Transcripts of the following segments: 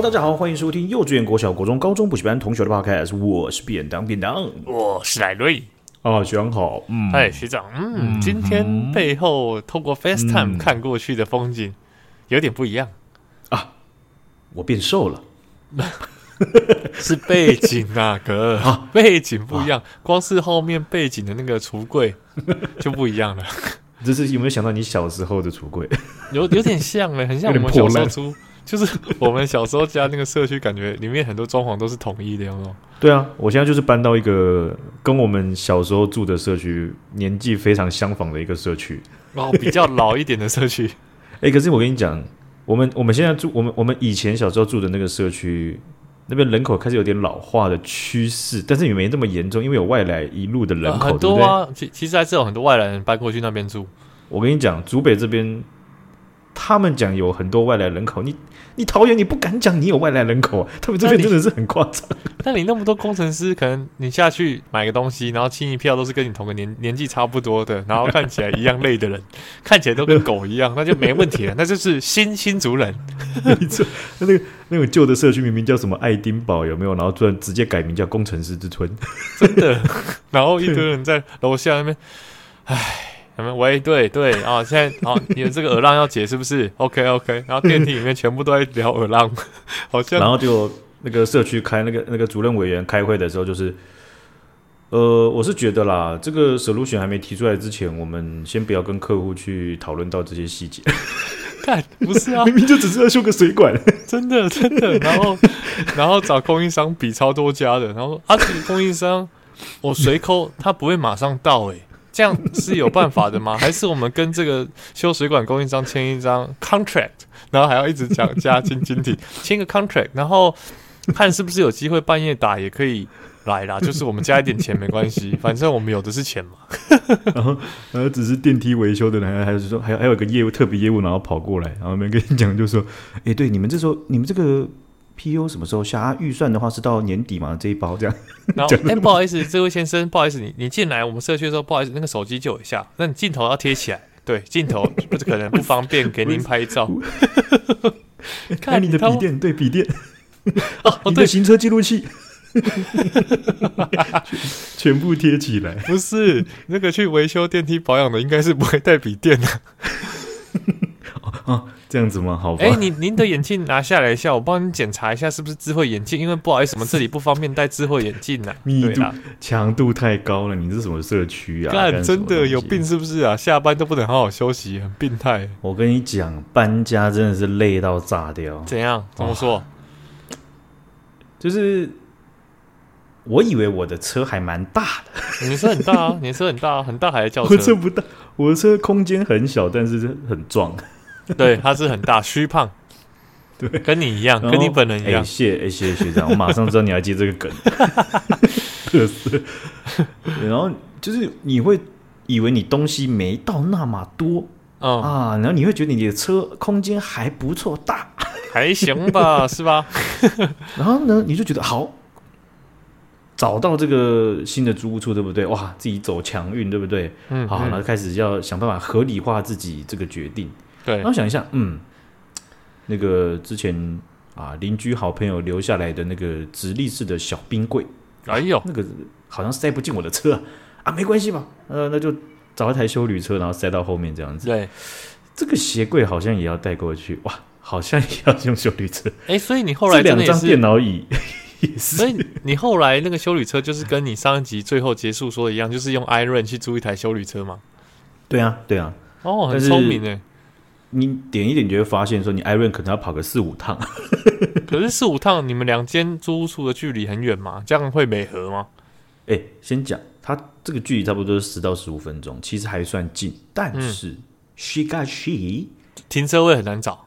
Hello，大家好，欢迎收听幼稚园、国小、国中、高中补习班同学的 Podcast，我是便当便当，我是莱瑞。啊，学长好，嗯，嗨，学长，嗯，嗯。今天背后透过 FaceTime、嗯、看过去的风景有点不一样。啊，我变瘦了，是背景啊，哥，啊、背景不一样，光是后面背景的那个橱柜 就不一样了。这是有没有想到你小时候的橱柜？有有点像哎，很像我们小时候出。就是 我们小时候家那个社区，感觉里面很多装潢都是统一的，有没有？对啊，我现在就是搬到一个跟我们小时候住的社区年纪非常相仿的一个社区，哦，比较老一点的社区。哎、欸，可是我跟你讲，我们我们现在住我们我们以前小时候住的那个社区，那边人口开始有点老化的趋势，但是也没这么严重，因为有外来一路的人口，呃、很多啊。其其实还是有很多外来人搬过去那边住。我跟你讲，竹北这边。他们讲有很多外来人口，你你桃园你不敢讲你有外来人口啊？他们这边真的是很夸张。但你那么多工程师，可能你下去买个东西，然后清一票都是跟你同个年年纪差不多的，然后看起来一样累的人，看起来都跟狗一样，那就没问题了，那就是新新族人。没错，那那个那个旧的社区明明叫什么爱丁堡有没有？然后突然直接改名叫工程师之村，真的。然后一堆人在楼下那边，唉。喂，对对啊，现在啊，你的这个耳浪要解是不是？OK OK，然后电梯里面全部都在聊耳浪，好像。然后就那个社区开那个那个主任委员开会的时候，就是，呃，我是觉得啦，这个 solution 还没提出来之前，我们先不要跟客户去讨论到这些细节。看，不是啊，明明就只是要修个水管，真的真的。然后然后找供应商比超多家的，然后啊，这个供应商我随扣，他不会马上到诶、欸。这样是有办法的吗？还是我们跟这个修水管供应商签一张 contract，然后还要一直讲加金金体，签个 contract，然后看是不是有机会半夜打也可以来啦。就是我们加一点钱没关系，反正我们有的是钱嘛。然后，然后只是电梯维修的人，还是说还有还有个业务特别业务，然后跑过来，然后没跟你讲，就说，哎，对，你们这时候你们这个。P.U. 什么时候下？啊、预算的话是到年底嘛？这一包这样。然后，哎、欸，不好意思，这位先生，不好意思，你你进来我们社区的时候，不好意思，那个手机借我一下。那你镜头要贴起来，对，镜头不是可能不方便给您拍照。看你的笔电，对笔电。哦，你的行车记录器，全部贴起来。不是那个去维修电梯保养的，应该是不会带笔电的。啊，这样子吗？好吧。哎、欸，您您的眼镜拿下来一下，我帮你检查一下是不是智慧眼镜。因为不好意思，我们这里不方便戴智慧眼镜呢、啊。密度强度太高了，你这是什么社区啊？干，真的有病是不是啊？下班都不能好好休息，很病态。我跟你讲，搬家真的是累到炸掉。怎样？怎么说？就是我以为我的车还蛮大的，你的车很大啊，你的车很大啊，很大还是轿车？我车不大，我的车空间很小，但是很壮。对，他是很大，虚胖，对，跟你一样，跟你本人一样。谢谢谢学长，我马上知道你要接这个梗。特色。然后就是你会以为你东西没到那么多，嗯啊，然后你会觉得你的车空间还不错，大还行吧，是吧？然后呢，你就觉得好，找到这个新的租屋处，对不对？哇，自己走强运，对不对？嗯，好，然后开始要想办法合理化自己这个决定。对，然后想一下，嗯，那个之前啊，邻居好朋友留下来的那个直立式的小冰柜，哎呦，那个好像塞不进我的车啊，啊没关系吧？呃，那就找一台修旅车，然后塞到后面这样子。对，这个鞋柜好像也要带过去，哇，好像也要用修旅车。哎，所以你后来这两张电脑椅 也是，所以你后来那个修旅车就是跟你上一集最后结束说的一样，就是用 iRent 去租一台修旅车吗？对啊，对啊，哦，很聪明哎。你点一点你就会发现，说你 iRent 可能要跑个四五趟，可是四五趟，你们两间租屋处的距离很远吗？这样会美合吗？哎、欸，先讲，它这个距离差不多是十到十五分钟，其实还算近。但是、嗯、she got she，停车位很难找。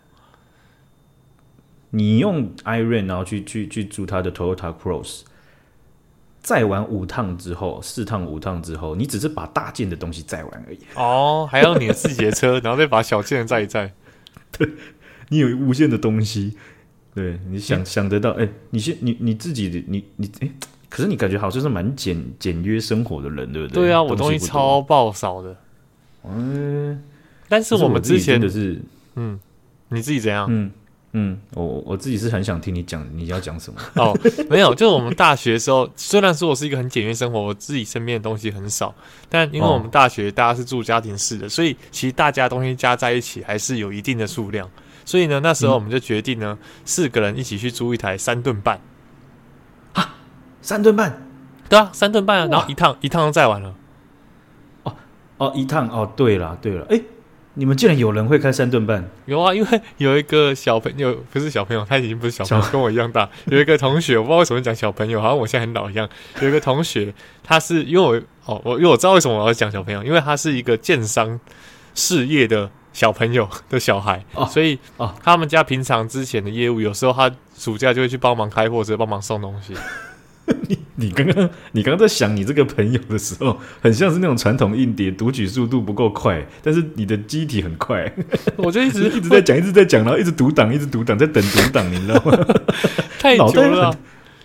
你用 iRent 然后去去去租他的 Toyota Cross。载完五趟之后，四趟五趟之后，你只是把大件的东西再玩而已。哦，还要你的自己的车，然后再把小件的载一载。对，你有无限的东西。对，你想、欸、想得到，哎、欸，你先你你自己的你你哎、欸，可是你感觉好像是蛮简简约生活的人，对不对？对啊，我东西超爆少的。嗯，但是我们之前的是，嗯，你自己怎样？嗯，嗯，我我自己是很想听你讲你要讲什么。哦，没有，就是我们大学的时候，虽然说我是一个很简约生活，我自己身边的东西很少，但因为我们大学大家是住家庭式的，所以其实大家东西加在一起还是有一定的数量，所以呢，那时候我们就决定呢，四个人一起去租一台三吨半，啊，三吨半，对啊，三吨半啊，然后一趟一趟就载完了，哦哦，一趟哦，对了对了，哎。你们竟然有人会开三吨半？有啊，因为有一个小朋友，不是小朋友，他已经不是小朋友，跟我一样大。有一个同学，我不知道为什么讲小朋友，好像我现在很老一样。有一个同学，他是因为我哦，我因为我知道为什么我要讲小朋友，因为他是一个建商事业的小朋友的小孩，哦、所以哦，他们家平常之前的业务，有时候他暑假就会去帮忙开货，或者帮忙送东西。你你刚刚你刚刚在想你这个朋友的时候，很像是那种传统硬碟读取速度不够快，但是你的机体很快。我就一直 一直在讲，一直在讲，然后一直读档，一直读档，在等读档，你知道吗？太久了，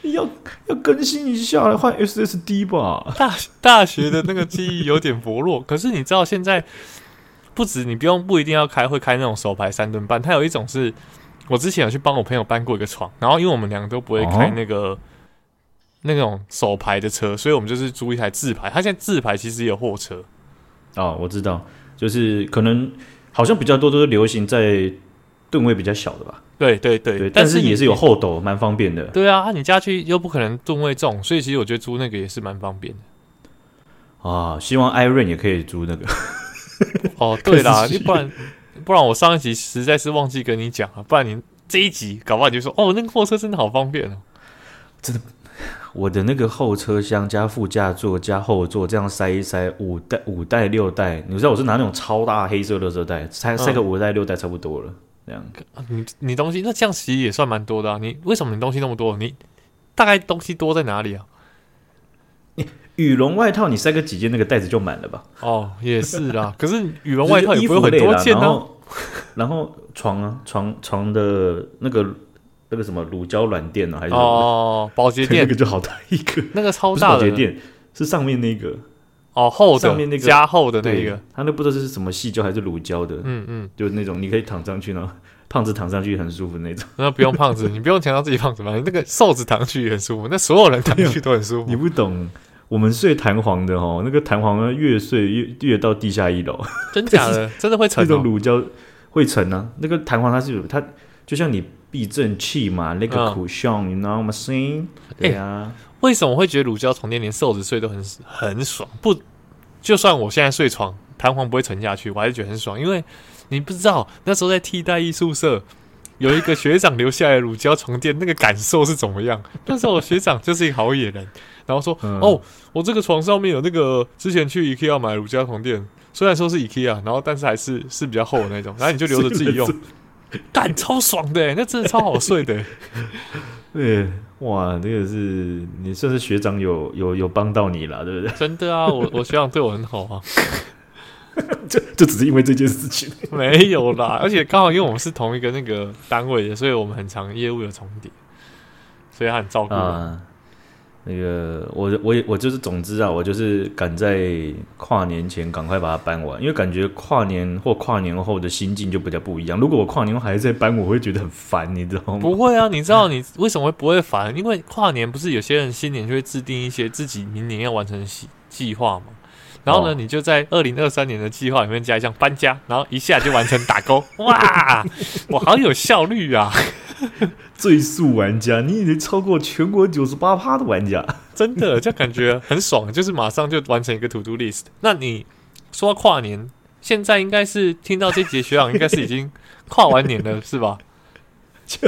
要要更新一下，换 SSD 吧。大大学的那个记忆有点薄弱，可是你知道现在不止你不用不一定要开会开那种手排三吨半，它有一种是我之前有去帮我朋友搬过一个床，然后因为我们两个都不会开那个。哦那种手排的车，所以我们就是租一台自排。他现在自排其实也有货车哦，我知道，就是可能好像比较多都是流行在吨位比较小的吧。对对对，对，但是也是有后斗，蛮方便的。对啊，你家去又不可能吨位重，所以其实我觉得租那个也是蛮方便的。啊，希望 Iron 也可以租那个。哦，对啦，你不然不然我上一集实在是忘记跟你讲了，不然你这一集搞不好你就说哦，那个货车真的好方便哦，真的。我的那个后车厢加副驾座加后座这样塞一塞五袋五袋六袋，你知道我是拿那种超大黑色的垃圾袋塞塞个五袋六袋差不多了，这样。你你东西那这样其实也算蛮多的啊。你为什么你东西那么多？你大概东西多在哪里啊？你羽绒外套你塞个几件，那个袋子就满了吧？哦，也是啦。可是羽绒外套也不会很多件呢、啊。然后，然后床啊床床的那个。那个什么乳胶软垫呢？还是哦，保洁垫？那个就好大一个，那个超大的保洁垫是上面那个哦，厚的上面那个加厚的那个，它那不知道是什么细胶还是乳胶的，嗯嗯，就是那种你可以躺上去呢，胖子躺上去很舒服那种。那不用胖子，你不用强调自己胖子吧？你那个瘦子躺上去也很舒服，那所有人躺上去都很舒服。你不懂，我们睡弹簧的哦，那个弹簧越睡越越到地下一楼，真假的？真的会沉？那种乳胶会沉啊？那个弹簧它是有它，就像你。避震器嘛，那个 cushion，你知道吗？声音，对啊。为什么会觉得乳胶床垫连瘦子睡都很很爽？不，就算我现在睡床，弹簧不会沉下去，我还是觉得很爽。因为你不知道那时候在替代役宿舍有一个学长留下来的乳胶床垫，那个感受是怎么样？那时候我学长就是一个好野人，然后说：“嗯、哦，我这个床上面有那个之前去 IKEA 买乳胶床垫，虽然说是 IKEA，然后但是还是是比较厚的那种，然后你就留着自己用。” 干超爽的，那真的超好睡的。对，哇，这个是你算是学长有有有帮到你了，对不对？真的啊，我我学长对我很好啊。就就只是因为这件事情？没有啦，而且刚好因为我们是同一个那个单位的，所以我们很长业务有重叠，所以他很照顾我。啊那个，我我也我就是，总之啊，我就是赶在跨年前赶快把它搬完，因为感觉跨年或跨年后的心境就比较不一样。如果我跨年后还在搬，我会觉得很烦，你知道吗？不会啊，你知道你为什么不会烦？因为跨年不是有些人新年就会制定一些自己明年要完成计计划吗？然后呢，哦、你就在二零二三年的计划里面加一项搬家，然后一下就完成打勾。哇，我好有效率啊！最速玩家，你已经超过全国九十八趴的玩家，真的就感觉很爽，就是马上就完成一个 to do list。那你说跨年，现在应该是听到这节学长应该是已经跨完年了，是吧？就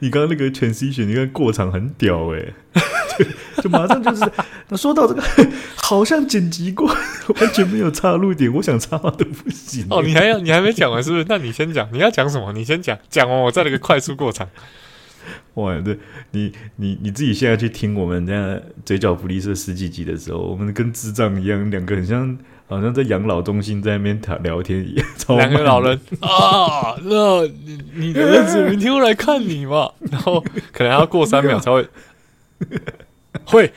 你刚刚那个 transition，你看过场很屌哎、欸，就就马上就是。那说到这个，好像剪辑过，完全没有插入点，我想插都不行。哦，你还要你还没讲完是不是？那你先讲，你要讲什么？你先讲，讲完我再来个快速过场。哇，对，你你你自己现在去听我们这样嘴角福利社十几集的时候，我们跟智障一样，两个很像，好像在养老中心在那边谈聊天一样。两个老人啊，那你你的儿子明天会来看你嘛？然后可能还要过三秒才会 会，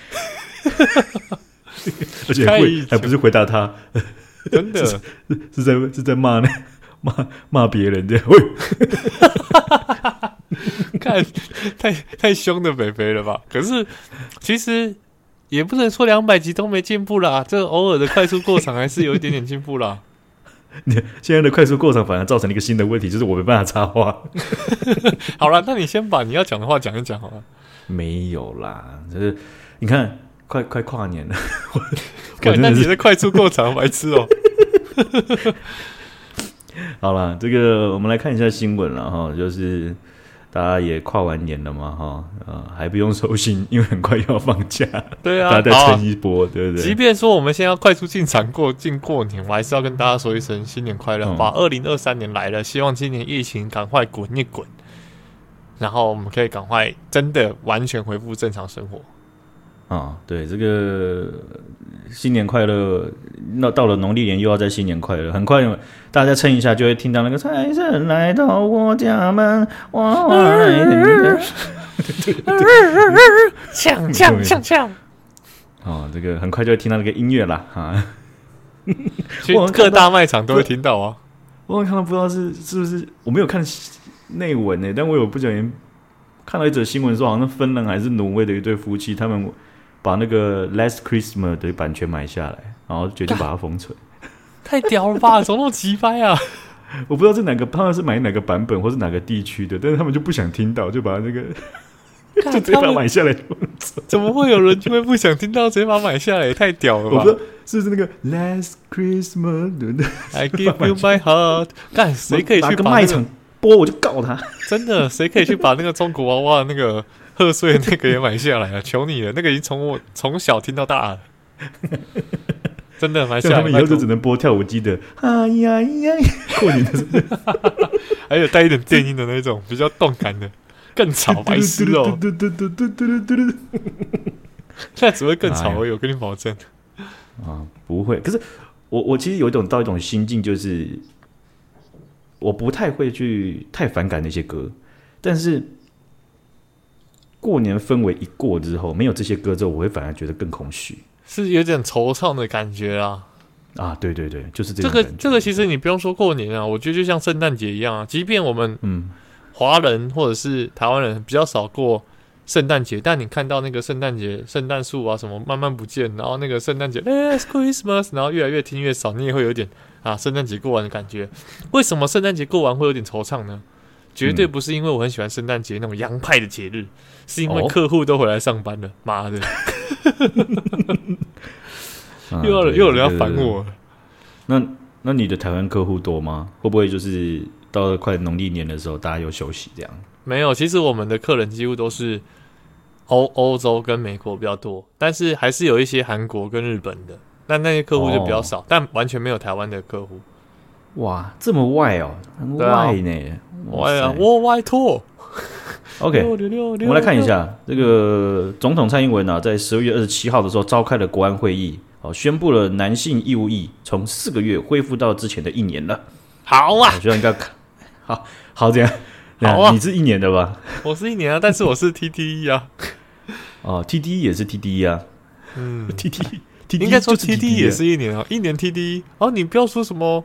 而且会还不是回答他，真的 是，是在是在骂那骂骂别人的会。看太太凶的肥肥了吧？可是其实也不能说两百集都没进步啦，这偶尔的快速过场还是有一点点进步啦。你 现在的快速过场反而造成了一个新的问题，就是我没办法插话。好了，那你先把你要讲的话讲一讲好了。没有啦，就是你看，快快跨年了，我那你的快速过场白痴哦。好了，这个我们来看一下新闻了哈，就是。大家也跨完年了嘛，哈，呃，还不用收心，因为很快又要放假。对啊，大家再撑一波，啊、对不对？即便说我们现在要快速进场过进过年，我还是要跟大家说一声新年快乐，好吧？二零二三年来了，希望今年疫情赶快滚一滚，然后我们可以赶快真的完全恢复正常生活。啊、哦，对，这个新年快乐！那到了农历年又要再新年快乐，很快大家蹭一下就会听到那个财神来到我家门，哇哇！锵锵锵锵！哦，这个很快就会听到那个音乐啦，啊！去各大卖场都会听到啊！我刚刚不知道是是不是我没有看内文呢，但我有不小心看到一则新闻说，好像芬兰还是挪威的一对夫妻，他们。把那个《Last Christmas》的版权买下来，然后决定把它封存，太屌了吧！怎么那么奇葩啊？我不知道是哪个，他们是买哪个版本，或是哪个地区的，但是他们就不想听到，就把那个 就直接把它买下来。怎么会有人就会不想听到，直接把它买下来？也太屌了吧！我不知道是不是那个《Last Christmas》的？I give you my heart。干，谁可以去把卖场播？我就告他！真的，谁可以去把那个中国娃娃那个？贺岁那个也买下来了，求你了！那个已经从我从小听到大了，真的买下来。他们以后就只能播跳舞机的，哎呀呀！过年的 还有带一点电音的那种，比较动感的，更吵，白痴哦！现在只会更吵而已，我跟你保证。啊，不会。可是我我其实有一种到一种心境，就是我不太会去太反感那些歌，但是。过年氛围一过之后，没有这些歌之后，我会反而觉得更空虚，是有点惆怅的感觉啊！啊，对对对，就是这个这个，其实你不用说过年啊，我觉得就像圣诞节一样啊。即便我们嗯，华人或者是台湾人比较少过圣诞节，但你看到那个圣诞节圣诞树啊什么慢慢不见，然后那个圣诞节 Last Christmas，然后越来越听越少，你也会有点啊圣诞节过完的感觉。为什么圣诞节过完会有点惆怅呢？绝对不是因为我很喜欢圣诞节那种洋派的节日。是因为客户都回来上班了，妈、哦、的！又要又有人要烦我。那那你的台湾客户多吗？会不会就是到了快农历年的时候，大家又休息这样？没有，其实我们的客人几乎都是欧欧洲跟美国比较多，但是还是有一些韩国跟日本的，但那些客户就比较少，哦、但完全没有台湾的客户。哇，这么外哦，很外呢，外啊，我外拓。OK，我们来看一下这个总统蔡英文啊，在十二月二十七号的时候召开了国安会议，哦，宣布了男性义务役从四个月恢复到之前的一年了。好啊，我觉得应该 好好这样。好啊，你是一年的吧？我是一年啊，但是我是 TDE 啊。哦，TDE 也是 TDE 啊。嗯，TDE，应该说 TDE 也是一年啊，一年 TDE。哦，你不要说什么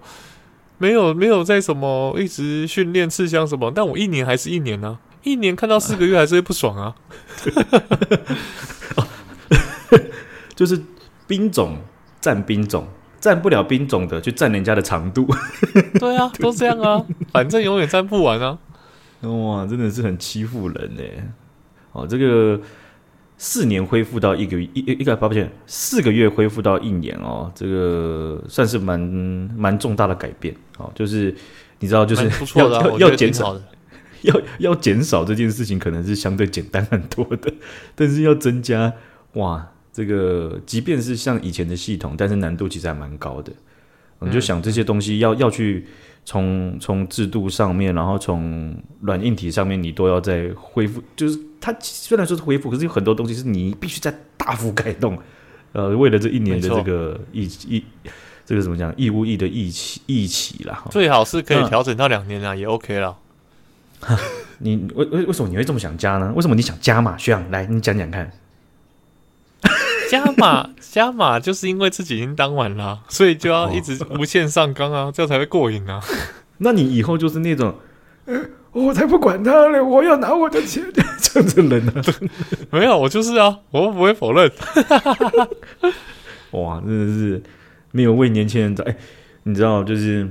没有没有在什么一直训练刺枪什么，但我一年还是一年呢、啊。一年看到四个月还是会不爽啊！就是兵种占兵种，占不了兵种的就占人家的长度。对啊，都这样啊，反正永远占不完啊！哇，真的是很欺负人呢。哦，这个四年恢复到一个一一个抱歉，四个月恢复到一年哦，这个算是蛮蛮重大的改变哦。就是你知道，就是要要要减少的。要要减少这件事情可能是相对简单很多的，但是要增加哇，这个即便是像以前的系统，但是难度其实还蛮高的。你就想这些东西要要去从从制度上面，然后从软硬体上面，你都要再恢复。就是它虽然说是恢复，可是有很多东西是你必须在大幅改动。呃，为了这一年的这个疫疫，这个怎么讲义务役的疫期疫期啦，最好是可以调整到两年啊，也 OK 了。你为为为什么你会这么想加呢？为什么你想加嘛？学长，来，你讲讲看。加码加码，就是因为自己已经当完了，所以就要一直无限上纲啊，这样才会过瘾啊。那你以后就是那种，我才不管他嘞！我要拿我的钱。这样子人呢？没有，我就是啊，我不会否认。哇，真的是没有为年轻人找。哎，你知道，就是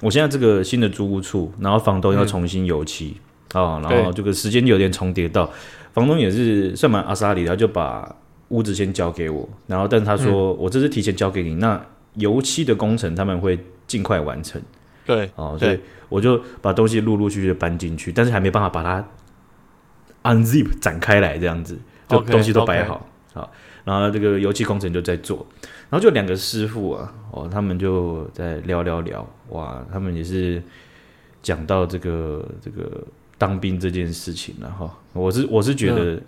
我现在这个新的租屋处，然后房东要重新油漆啊，然后这个时间有点重叠到，房东也是算蛮阿莎里，他就把屋子先交给我，然后但他说我这是提前交给你，那油漆的工程他们会尽快完成。对，哦，所以我就把东西陆陆续续的搬进去，但是还没办法把它 unzip 展开来，这样子，就东西都摆好，好 Okay, okay.，然后这个油漆工程就在做，然后就两个师傅啊，哦，他们就在聊聊聊，哇，他们也是讲到这个这个当兵这件事情了哈，我是我是觉得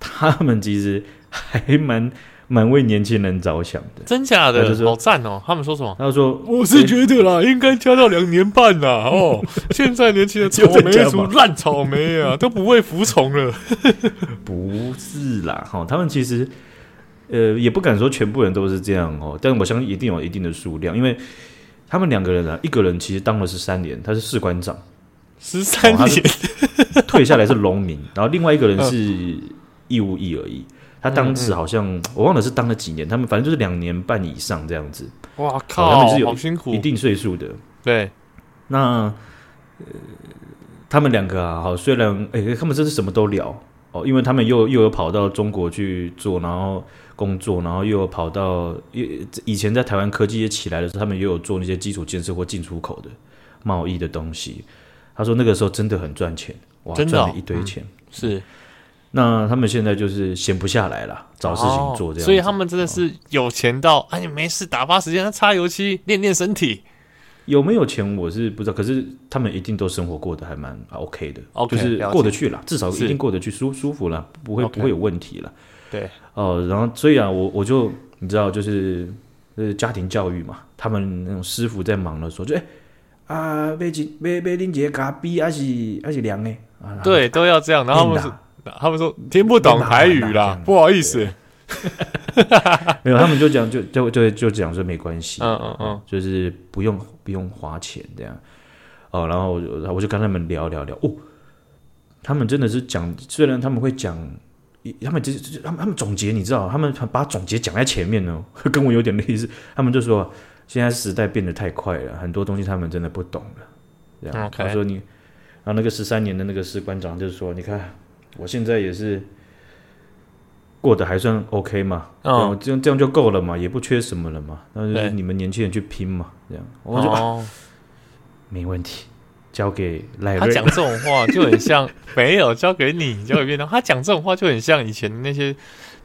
他们其实还蛮。蛮为年轻人着想的，真假的，好赞哦！他们说什么？他说：“我是觉得啦，应该加到两年半啦。哦，现在年轻人草莓族烂草莓啊，都不会服从了。不是啦，哈，他们其实呃也不敢说全部人都是这样哦，但我相信一定有一定的数量，因为他们两个人啊，一个人其实当了十三年，他是士官长，十三年退下来是农民，然后另外一个人是义务役而已。”他当时好像、嗯嗯、我忘了是当了几年，他们反正就是两年半以上这样子。哇靠，他们是有辛苦，一定岁数的。对，那呃，他们两个啊，好，虽然哎、欸，他们真是什么都聊哦，因为他们又又有跑到中国去做，然后工作，然后又有跑到以以前在台湾科技业起来的时候，他们又有做那些基础建设或进出口的贸易的东西。他说那个时候真的很赚钱，哇，赚了一堆钱，嗯、是。那他们现在就是闲不下来了，找事情做这样、哦，所以他们真的是有钱到，哎、哦，你没事打发时间，擦油漆练练身体。有没有钱我是不知道，可是他们一定都生活过得还蛮 OK 的就是过得去了，至少一定过得去，舒舒服了，不会 okay, 不会有问题了。对，哦、呃，然后所以啊，我我就你知道，就是呃家庭教育嘛，他们那种师傅在忙的时候，就哎啊，被几买买恁几个咖啡还是还是凉的啊？对，都要这样，然后他们 他们说听不懂台语啦，不好意思。没有，他们就讲就就就就讲说没关系，嗯嗯嗯，就是不用不用花钱这样。哦，然后我就我就跟他们聊聊聊哦，他们真的是讲，虽然他们会讲，他们就是他们他们总结，你知道，他们把总结讲在前面呢，跟我有点类似。他们就说现在时代变得太快了，很多东西他们真的不懂了。这样，他说你，然后那个十三年的那个士官长就是说，你看。我现在也是过得还算 OK 嘛，哦，这样这样就够了嘛，也不缺什么了嘛。那就是你们年轻人去拼嘛，这样我就、哦、没问题，交给赖瑞。他讲这种话就很像没有交给你，交给别人。他讲这种话就很像以前那些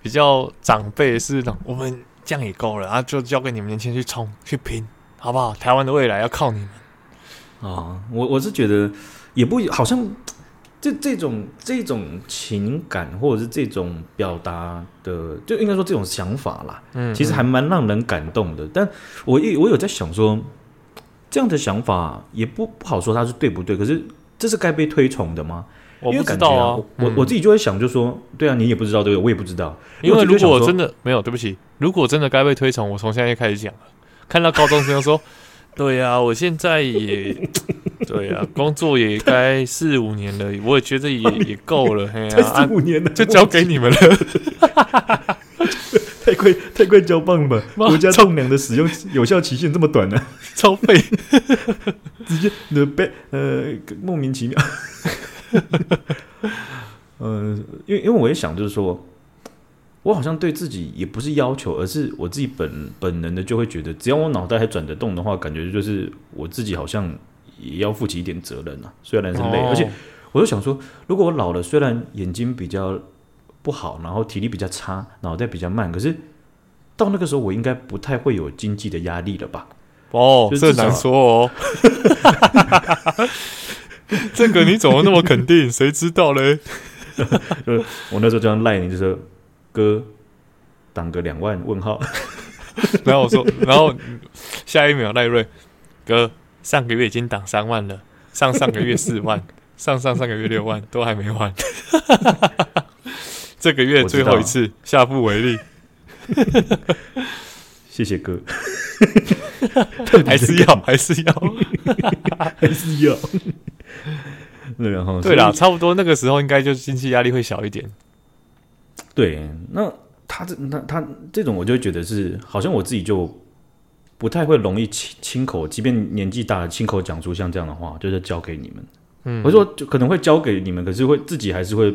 比较长辈是那种，我们这样也够了啊，就交给你们年轻人去冲去拼，好不好？台湾的未来要靠你们啊、哦！我我是觉得也不好像。这这种这种情感，或者是这种表达的，就应该说这种想法啦，嗯，其实还蛮让人感动的。但我一我有在想说，这样的想法也不不好说它是对不对。可是这是该被推崇的吗？我不知道啊，我我，我自己就会想，就说，对啊，你也不知道，对不对？我也不知道。因为如果真的没有，对不起，如果真的该被推崇，我从现在就开始讲了。看到高中生说。对呀、啊，我现在也 对呀、啊，工作也该四五年了，我也觉得也 也够了，嘿呀、啊，四五年了，就交给你们了，太快太快交棒了吧？国家栋梁的使用有效期限这么短呢、啊？超费，直接的被呃莫名其妙，嗯、呃，因为因为我也想就是说。我好像对自己也不是要求，而是我自己本本能的就会觉得，只要我脑袋还转得动的话，感觉就是我自己好像也要负起一点责任啊。虽然是累，哦、而且我就想说，如果我老了，虽然眼睛比较不好，然后体力比较差，脑袋比较慢，可是到那个时候，我应该不太会有经济的压力了吧？哦，这难说哦。这个你怎么那么肯定？谁知道嘞？我那时候这样赖你，就是。哥，挡个两万？问号。然后我说，然后下一秒赖瑞哥上个月已经挡三万了，上上个月四万，上上上个月六万都还没还。这个月最后一次，下不为例。谢谢哥。还是要，还是要，还是要。对，然后对啦，差不多那个时候应该就经济压力会小一点。对，那他这那他这种，我就觉得是好像我自己就不太会容易亲亲口，即便年纪大了，亲口讲出像这样的话，就是交给你们。嗯，我说就可能会交给你们，可是会自己还是会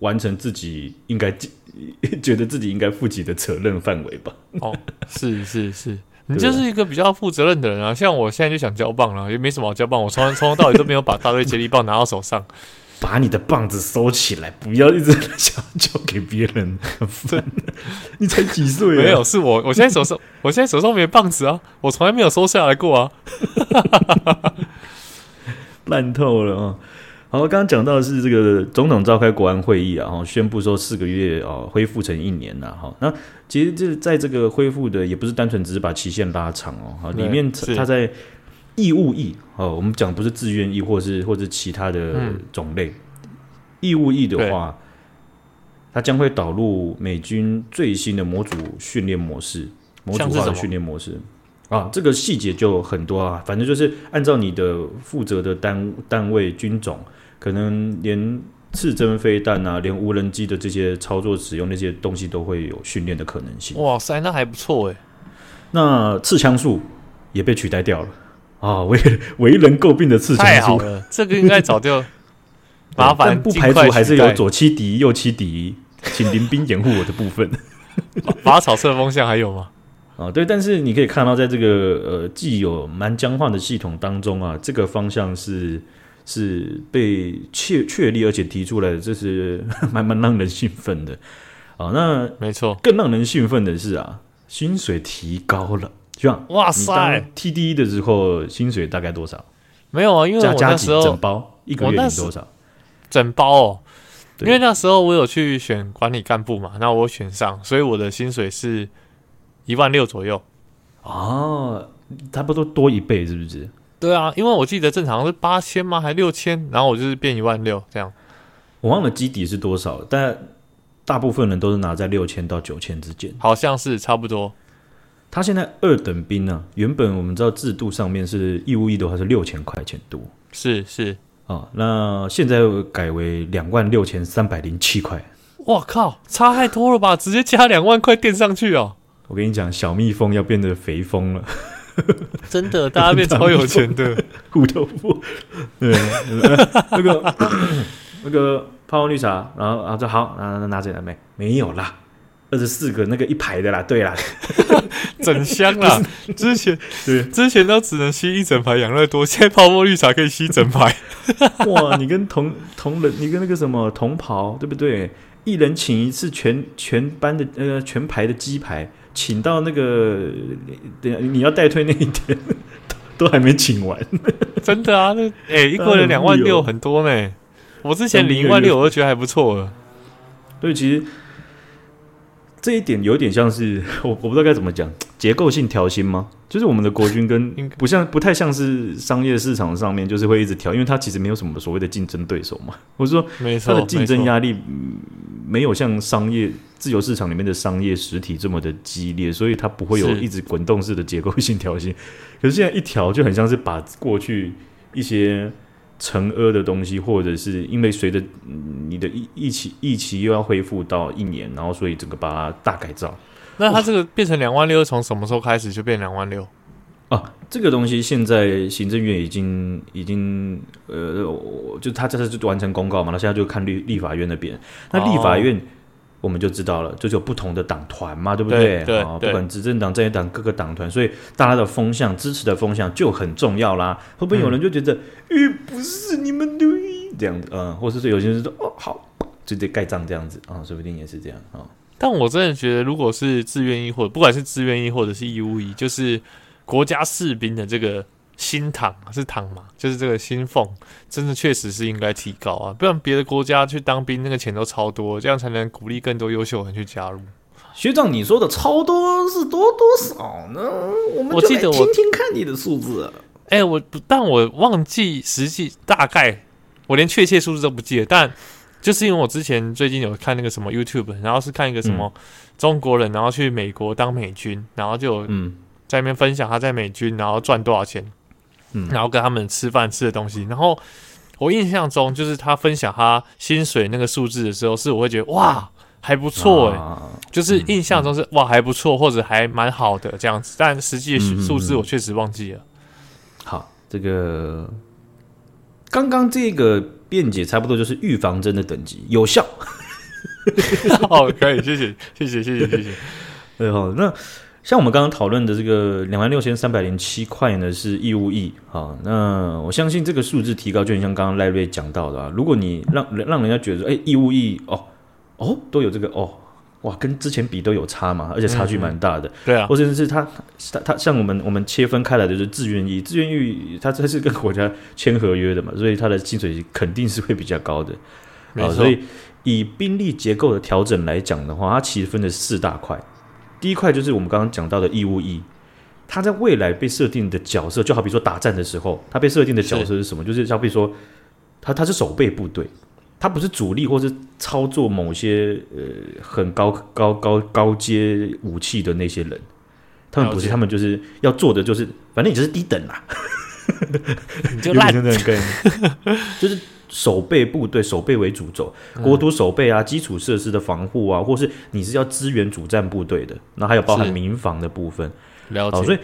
完成自己应该 觉得自己应该负起的责任范围吧。哦，是是是，你就是一个比较负责任的人啊。像我现在就想交棒了，也没什么好交棒，我从从头到尾都没有把大队接力棒拿到手上。把你的棒子收起来，不要一直想交给别人。你才几岁啊？没有，是我，我现在手上，我现在手上没棒子啊，我从来没有收下来过啊，烂透了啊！好，刚刚讲到的是这个总统召开国安会议啊，然后宣布说四个月啊恢复成一年了。哈，那其实这在这个恢复的也不是单纯只是把期限拉长哦，哈，里面他在。义务役哦，我们讲不是自愿役，或是或者其他的种类。嗯、义务役的话，它将会导入美军最新的模组训练模式，模组化的训练模式啊。这个细节就很多啊，反正就是按照你的负责的单单位军种，可能连刺针飞弹啊，连无人机的这些操作使用那些东西都会有训练的可能性。哇塞，那还不错哎。那刺枪术也被取代掉了。啊，为为人诟病的刺枪术，太好了，这个应该早就麻烦，不排除还是有左欺敌、右欺敌，请林兵掩护我的部分。拔草测风向还有吗？啊，对，但是你可以看到，在这个呃既有蛮僵化的系统当中啊，这个方向是是被确确立而且提出来的，这是蛮蛮让人兴奋的。啊，那没错，更让人兴奋的是啊，薪水提高了。哇塞！TD 的时候薪水大概多少？没有啊，因为我那时候整包一个月领多少？整包哦，因为那时候我有去选管理干部嘛，那我选上，所以我的薪水是一万六左右。哦，差不多多一倍是不是？对啊，因为我记得正常是八千吗？还六千？然后我就是变一万六这样。我忘了基底是多少，但大部分人都是拿在六千到九千之间，好像是差不多。他现在二等兵呢、啊？原本我们知道制度上面是义务役的话是六千块钱多，是是啊，那现在改为两万六千三百零七块。哇靠，差太多了吧？直接加两万块垫上去哦！我跟你讲，小蜜蜂要变得肥蜂了，真的，大家变超有钱的 虎头蜂。对，那个那个泡泡绿茶，然后啊，这好，拿拿这来没？没有啦。二十四个那个一排的啦，对啦，整箱啦。之前对，之前都只能吸一整排养乐多，现在泡沫绿茶可以吸整排。哇，你跟同同人，你跟那个什么同袍，对不对？一人请一次全全班的呃全排的鸡排，请到那个等你要代退那一天都还没请完。真的啊，那哎、欸、一个人两万六很多呢。我之前领一万六我都觉得还不错了。对，其实。这一点有点像是 我我不知道该怎么讲，结构性调薪吗？就是我们的国军跟不像不太像是商业市场上面就是会一直调，因为它其实没有什么所谓的竞争对手嘛。我是说，它的竞争压力没有像商业自由市场里面的商业实体这么的激烈，所以它不会有一直滚动式的结构性调薪。可是现在一调就很像是把过去一些。成阿的东西，或者是因为随着你的疫疫情疫情又要恢复到一年，然后所以整个把它大改造。那它这个变成两万六，从什么时候开始就变两万六？啊，这个东西现在行政院已经已经呃，就他这次就完成公告嘛，那现在就看立立法院那边。那立法院。哦我们就知道了，就是有不同的党团嘛，对不对？对，啊，不管执政党、在野党各个党团，所以大家的风向、支持的风向就很重要啦。会不会有人就觉得，嗯，不是你们对这样子，嗯，或者是有些人说，哦，好，就得盖章这样子啊，说不定也是这样啊。但我真的觉得，如果是自愿役，或者不管是自愿役或者是义务役，就是国家士兵的这个。薪俸是俸嘛，就是这个薪俸，真的确实是应该提高啊，不然别的国家去当兵那个钱都超多，这样才能鼓励更多优秀人去加入。学长，你说的超多是多多少呢？我们就来听听看你的数字。哎、欸，我但我忘记实际大概，我连确切数字都不记得。但就是因为我之前最近有看那个什么 YouTube，然后是看一个什么中国人，然后去美国当美军，然后就嗯。在那边分享他在美军然后赚多少钱，嗯，然后跟他们吃饭吃的东西，然后我印象中就是他分享他薪水那个数字的时候，是我会觉得哇还不错哎、欸，啊、就是印象中是、嗯、哇还不错或者还蛮好的这样子，但实际的数字我确实忘记了。好，这个刚刚这个辩解差不多就是预防针的等级有效。好，可以，谢谢，谢谢，谢谢，谢谢。对哈，那像我们刚刚讨论的这个两万六千三百零七块呢，是义务役。啊，那我相信这个数字提高，就很像刚刚赖瑞讲到的啊。如果你让让人家觉得，哎，义务役哦哦都有这个哦。哇，跟之前比都有差嘛，而且差距蛮大的。嗯、对啊，或者是他他他像我们我们切分开来的就是志愿役，志愿役他这是跟国家签合约的嘛，所以他的薪水肯定是会比较高的。没错。所以以兵力结构的调整来讲的话，它其实分了四大块。第一块就是我们刚刚讲到的义务役，他在未来被设定的角色，就好比说打战的时候，他被设定的角色是什么？是。就是像比如说他他是守备部队。他不是主力，或是操作某些呃很高高高高阶武器的那些人，他们不是，他们就是要做的就是，反正你就是低等啦，你就烂。就是守备部队，守备为主轴，国土守备啊，基础设施的防护啊，或是你是要支援主战部队的，然后还有包含民防的部分，了解。所以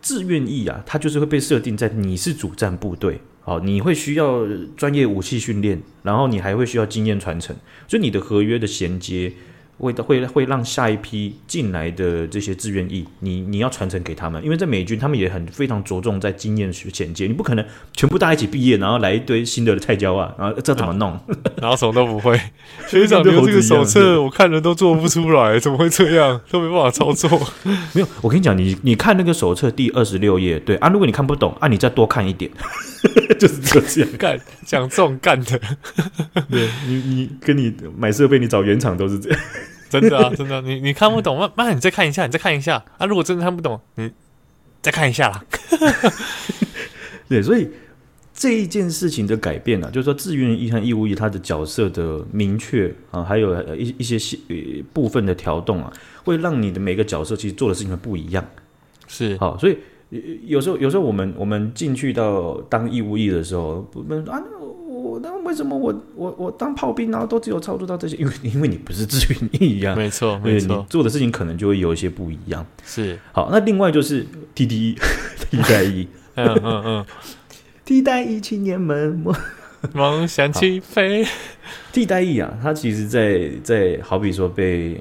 志愿役啊，它就是会被设定在你是主战部队。好，你会需要专业武器训练，然后你还会需要经验传承，所以你的合约的衔接。会会会让下一批进来的这些志愿役，你你要传承给他们，因为在美军他们也很非常着重在经验学衔接，你不可能全部大家一起毕业，然后来一堆新的菜椒啊，然后这怎么弄？然后什么都不会。学长，留这个手册我看人都做不出来，怎么会这样？都没办法操作。没有，我跟你讲，你你看那个手册第二十六页，对啊，如果你看不懂啊，你再多看一点，就是这样干，讲这种干的。对你你跟你买设备，你找原厂都是这样。真的啊，真的，你你看不懂，那那你再看一下，你再看一下啊。如果真的看不懂，你再看一下啦。对，所以这一件事情的改变啊，就是说自愿役和义务役它的角色的明确啊，还有一一些部分的调动啊，会让你的每个角色其实做的事情会不一样。是，好，所以有时候有时候我们我们进去到当义务役的时候，不啊。那为什么我我我当炮兵，然后都只有操作到这些？因为因为你不是志愿役一样，没错，没错，你做的事情可能就会有一些不一样。是，好，那另外就是替代替代役，嗯嗯嗯，替代役青年们 梦想起飞。替代役啊，他其实在在好比说被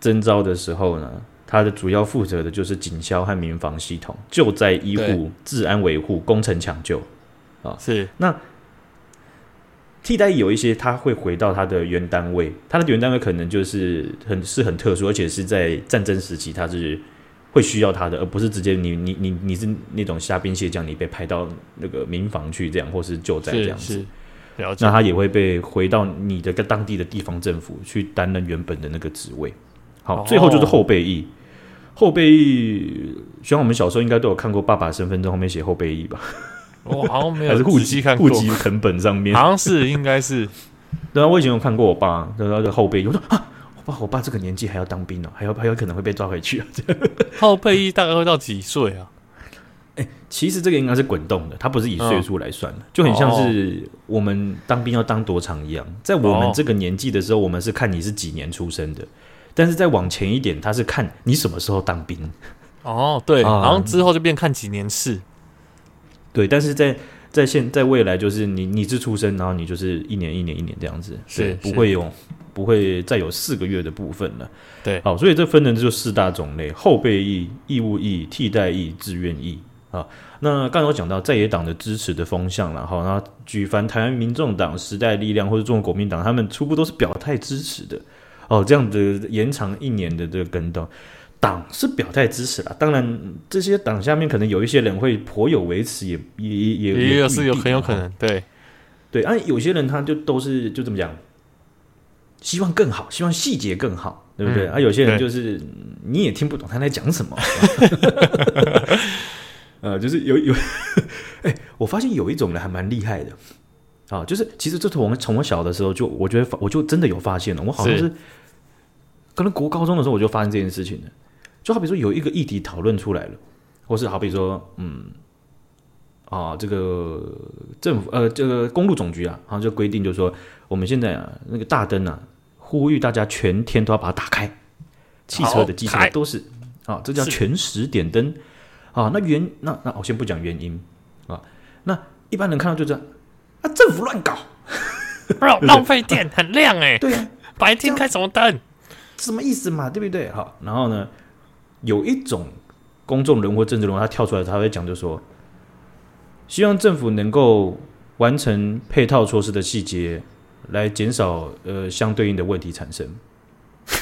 征召的时候呢，他的主要负责的就是警消和民防系统，救灾医护、治安维护、工程抢救啊，是那。替代役有一些，他会回到他的原单位，他的原单位可能就是很是很特殊，而且是在战争时期，他是会需要他的，而不是直接你你你你是那种虾兵蟹将，你被派到那个民房去这样，或是救灾这样子。那他也会被回到你的个当地的地方政府去担任原本的那个职位。好，最后就是后备役。后备役，像我们小时候应该都有看过，爸爸身份证后面写后备役吧？我好像没有，还是户籍看户籍成本上面，好像是应该是。对啊，我以前有看过我爸，他的后备，我说啊，我爸我爸这个年纪还要当兵呢、啊，还有还有可能会被抓回去啊。后备役大概会到几岁啊？其实这个应该是滚动的，它不是以岁数来算的，哦、就很像是我们当兵要当多长一样。在我们这个年纪的时候，我们是看你是几年出生的，但是再往前一点，他是看你什么时候当兵。哦，对，然后之后就变看几年次。对，但是在在现在未来，就是你你是出生，然后你就是一年一年一年这样子，是不会有不会再有四个月的部分了。对，好，所以这分的就四大种类：后备役、义务役、替代役、志愿役。啊，那刚才我讲到在野党的支持的风向了，好，那举凡台湾民众党、时代力量或者中国国民党，他们初步都是表态支持的。哦，这样的延长一年的这个跟动。党是表态支持了，当然这些党下面可能有一些人会颇有维持，也也也也有是有很有可能，对。对，啊，有些人他就都是就这么讲，希望更好，希望细节更好，对不对？嗯、啊，有些人就是你也听不懂他在讲什么，呃，就是有有，哎，我发现有一种人还蛮厉害的，啊，就是其实这从从我小的时候就，我觉得我就真的有发现了，我好像是。可能国高中的时候我就发现这件事情了，就好比说有一个议题讨论出来了，或是好比说，嗯，啊，这个政府呃，这个公路总局啊，然后就规定就是说，我们现在啊，那个大灯啊，呼吁大家全天都要把它打开，汽车的、机车都是啊，这叫全时点灯啊。那原那那我先不讲原因啊，那一般人看到就这样啊，政府乱搞，浪费电，很亮哎、欸，对呀、啊，白天开什么灯？什么意思嘛？对不对？好，然后呢，有一种公众人或政治人物，他跳出来，他会讲，就说希望政府能够完成配套措施的细节，来减少呃相对应的问题产生。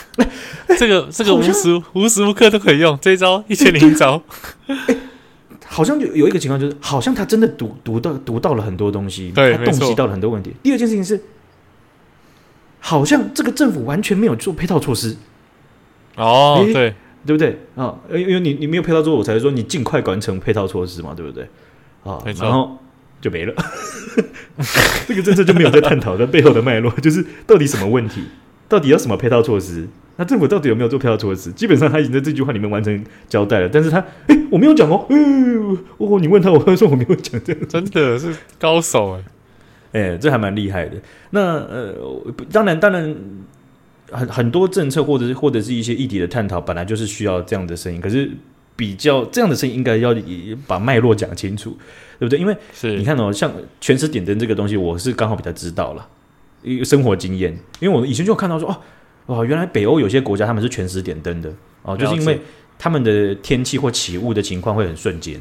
这个这个无时无时无刻都可以用这一招，一千零一招。好像有有一个情况，就是好像他真的读读到读到了很多东西，对，他洞悉到了很多问题。第二件事情是。好像这个政府完全没有做配套措施哦，对对不对啊？因为你你没有配套措施，我才说你尽快完成配套措施嘛，对不对啊？然后就没了，这个政策就没有在探讨它背后的脉络，就是到底什么问题，到底要什么配套措施？那政府到底有没有做配套措施？基本上他已经在这句话里面完成交代了，但是他哎，我没有讲哦，哦，你问他，我会说我没有讲，这样真的是高手哎。哎，这还蛮厉害的。那呃，当然，当然，很很多政策或者是或者是一些议题的探讨，本来就是需要这样的声音。可是，比较这样的声音，应该要把脉络讲清楚，对不对？因为是你看哦，像全时点灯这个东西，我是刚好比较知道了一个生活经验。因为我以前就看到说，哦，哦，原来北欧有些国家他们是全时点灯的哦，就是因为他们的天气或起雾的情况会很瞬间。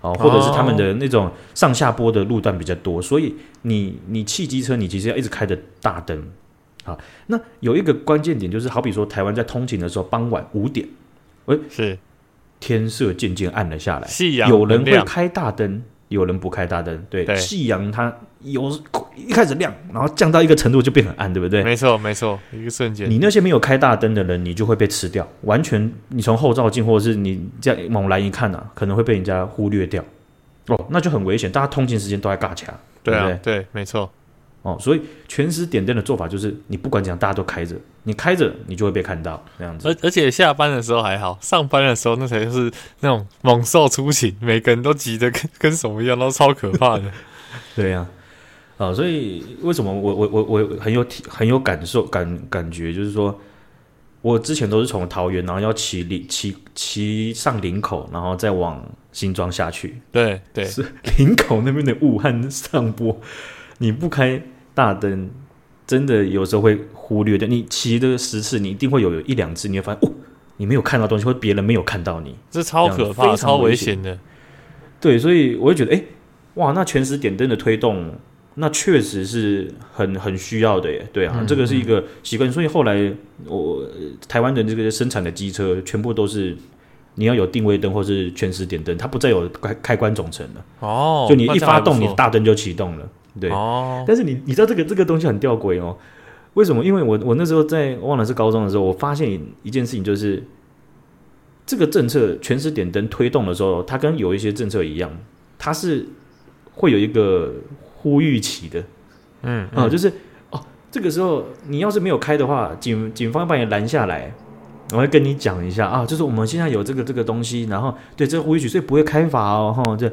哦，或者是他们的那种上下坡的路段比较多，哦、所以你你汽机车，你其实要一直开着大灯。好，那有一个关键点就是，好比说台湾在通勤的时候，傍晚五点，喂，是天色渐渐暗了下来，夕阳有人会开大灯。有人不开大灯，对，夕阳它有一开始亮，然后降到一个程度就变很暗，对不对？没错，没错，一个瞬间。你那些没有开大灯的人，你就会被吃掉，完全你从后照镜或者是你这样猛然一看啊，可能会被人家忽略掉，哦，那就很危险。大家通勤时间都在尬掐，对不对？对，没错。哦，所以全时点灯的做法就是，你不管怎样，大家都开着，你开着，你就会被看到这样子。而而且下班的时候还好，上班的时候那才是那种猛兽出行，每个人都急得跟跟什么一样，都超可怕的。对呀、啊，所以为什么我我我我很有体很有感受感感觉，就是说我之前都是从桃园，然后要骑林骑骑上林口，然后再往新庄下去。对对，是 林口那边的雾和上坡。你不开大灯，真的有时候会忽略的。你骑的十次，你一定会有一两次，你会发现哦，你没有看到东西，或别人没有看到你，这超可怕、超危险的。对，所以我会觉得，哎，哇，那全时点灯的推动，那确实是很很需要的耶。对啊，嗯、这个是一个习惯。所以后来我台湾的这个生产的机车，全部都是你要有定位灯或是全时点灯，它不再有开开关总成了。哦，就你一发动，你大灯就启动了。对，哦、但是你你知道这个这个东西很吊诡哦，为什么？因为我我那时候在忘了是高中的时候，我发现一件事情，就是这个政策全时点灯推动的时候，它跟有一些政策一样，它是会有一个呼吁期的，嗯，嗯啊，就是哦，这个时候你要是没有开的话，警警方把你拦下来，我会跟你讲一下啊，就是我们现在有这个这个东西，然后对这个呼吁期，所以不会开罚哦，哈，这。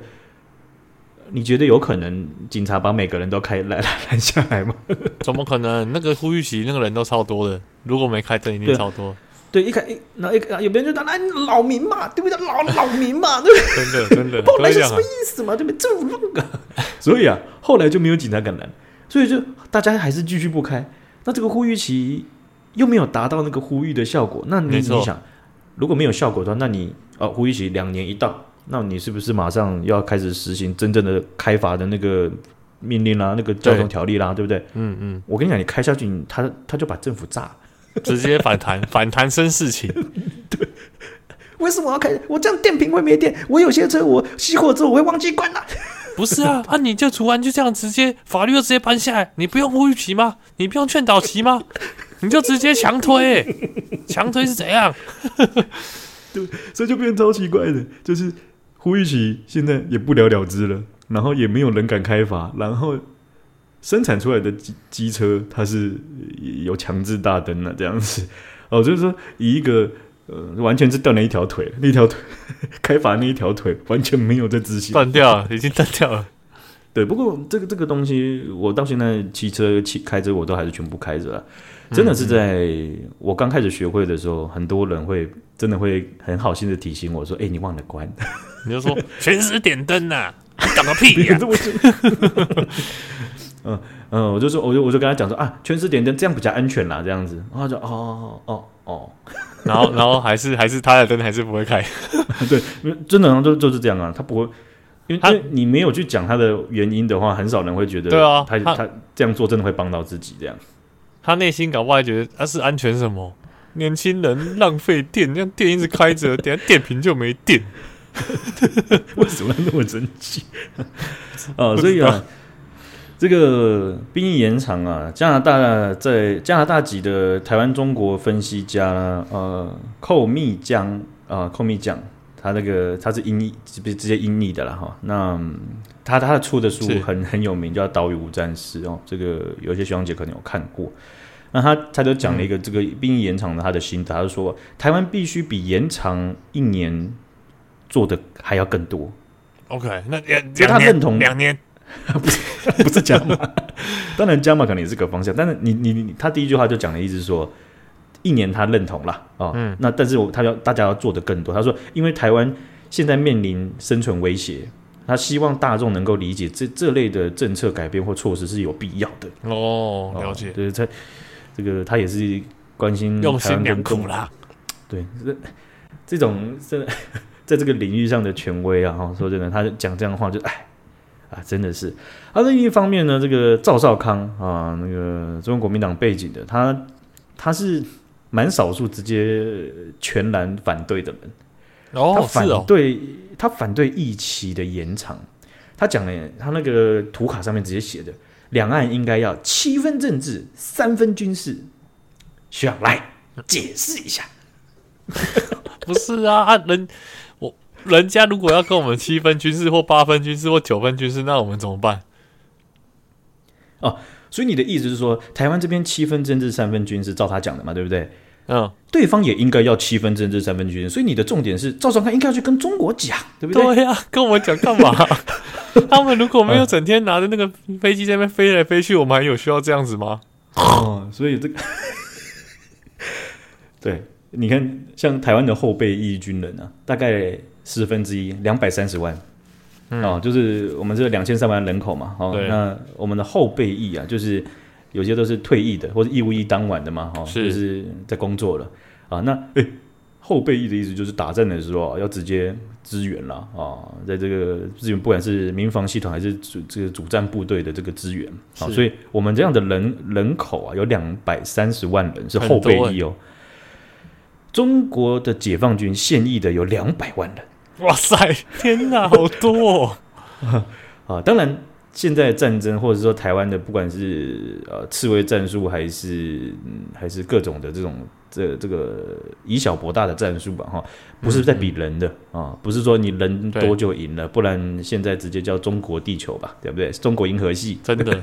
你觉得有可能警察把每个人都开拦拦下来吗？怎么可能？那个呼吁旗那个人都超多的，如果没开灯，一定超多。对，一开一那一有别人就说：“来，老民嘛，对不对？老老民嘛，对不对？”真的真的，不来是什么意思嘛？对不对？政府乱搞，所以啊，后来就没有警察敢拦，所以就大家还是继续不开。那这个呼吁旗又没有达到那个呼吁的效果。那你你想，如果没有效果的话，那你哦，呼吁旗两年一到。那你是不是马上要开始实行真正的开罚的那个命令啦、啊？那个交通条例啦，对，对不对？嗯嗯。我跟你讲，你开下去，他他就把政府炸，直接反弹，反弹生事情。对。为什么要开？我这样电瓶会没电。我有些车我熄火之后我会忘记关了。不是啊，啊，你就除完就这样直接法律就直接搬下来，你不用呼吁旗吗？你不用劝导旗吗？你就直接强推、欸，强推是怎样？对，所以就变成超奇怪的，就是。呼吁旗现在也不了了之了，然后也没有人敢开罚，然后生产出来的机机车它是有强制大灯了这样子 哦，就是说以一个呃，完全是断了一条腿，那条腿 开罚那一条腿完全没有在执行，断掉了，已经断掉了。对，不过这个这个东西，我到现在骑车、骑开车，我都还是全部开着。真的是在我刚开始学会的时候，很多人会真的会很好心的提醒我说：“哎，你忘了关。”你就说 全时点灯呐，你赶个屁呀！嗯嗯，我就说，我就我就跟他讲说啊，全时点灯这样比较安全啦，这样子。然后就哦哦哦，然后然后还是还是他的灯还是不会开。对，真的就就是这样啊，他不会，因为你没有去讲他的原因的话，很少人会觉得对啊，他他这样做真的会帮到自己这样。他内心搞不好觉得他是安全什么？年轻人浪费电，这样电一直开着，等下电瓶就没电。为什么那么生气？哦，所以啊，这个兵役延长啊，加拿大在加拿大籍的台湾中国分析家呃，寇密江啊，寇密江，他那个他是英译，直接直接音译的了哈。那他他出的书很很有名，叫《岛屿无战事》哦，这个有些学长姐可能有看过。那他他就讲了一个这个兵役延长的他的心得，他就说台湾必须比延长一年做的还要更多。OK，那两他认同两年，不是不是加码，当然加码可能也是个方向，但是你你你他第一句话就讲的意思是说一年他认同了啊，哦嗯、那但是我他要大家要做的更多，他说因为台湾现在面临生存威胁。他希望大众能够理解这这类的政策改变或措施是有必要的哦，了解。对，他这个他也是关心用心良苦啦。对，这这种在在这个领域上的权威啊，哈，说真的，他讲这样的话就哎啊，真的是。而另一方面呢，这个赵少康啊，那个中国国民党背景的，他他是蛮少数直接全然反对的人。哦，他反对。他反对疫期的延长，他讲了，他那个图卡上面直接写的，两岸应该要七分政治，三分军事，需要来解释一下。不是啊，啊人我人家如果要跟我们七分军事或八分军事或九分军事，那我们怎么办？哦，所以你的意思是说，台湾这边七分政治，三分军事，照他讲的嘛，对不对？嗯，对方也应该要七分政治三分军事，所以你的重点是赵少康应该要去跟中国讲，对不对？对呀、啊，跟我们讲干嘛？他们如果没有整天拿着那个飞机在那边飞来飞去，我们还有需要这样子吗？哦，所以这个，对，你看，像台湾的后备役军人啊，大概十分之一，两百三十万，嗯、哦，就是我们这两千三百万人口嘛，哦，那我们的后备役啊，就是。有些都是退役的，或者义务役当晚的嘛，哈是，就是在工作了。啊。那诶、欸，后备役的意思就是打仗的时候要直接支援了啊，在这个支援，不管是民防系统还是主这个主战部队的这个支援。啊，所以我们这样的人人口啊，有两百三十万人是后备役哦。中国的解放军现役的有两百万人，哇塞，天哪，好多哦 啊！当然。现在战争，或者说台湾的，不管是呃刺猬战术，还是嗯，还是各种的这种这这个以小博大的战术吧，哈，不是在比人的啊、不是说你人多就赢了，不然现在直接叫中国地球吧，对不对？中国银河系，真的，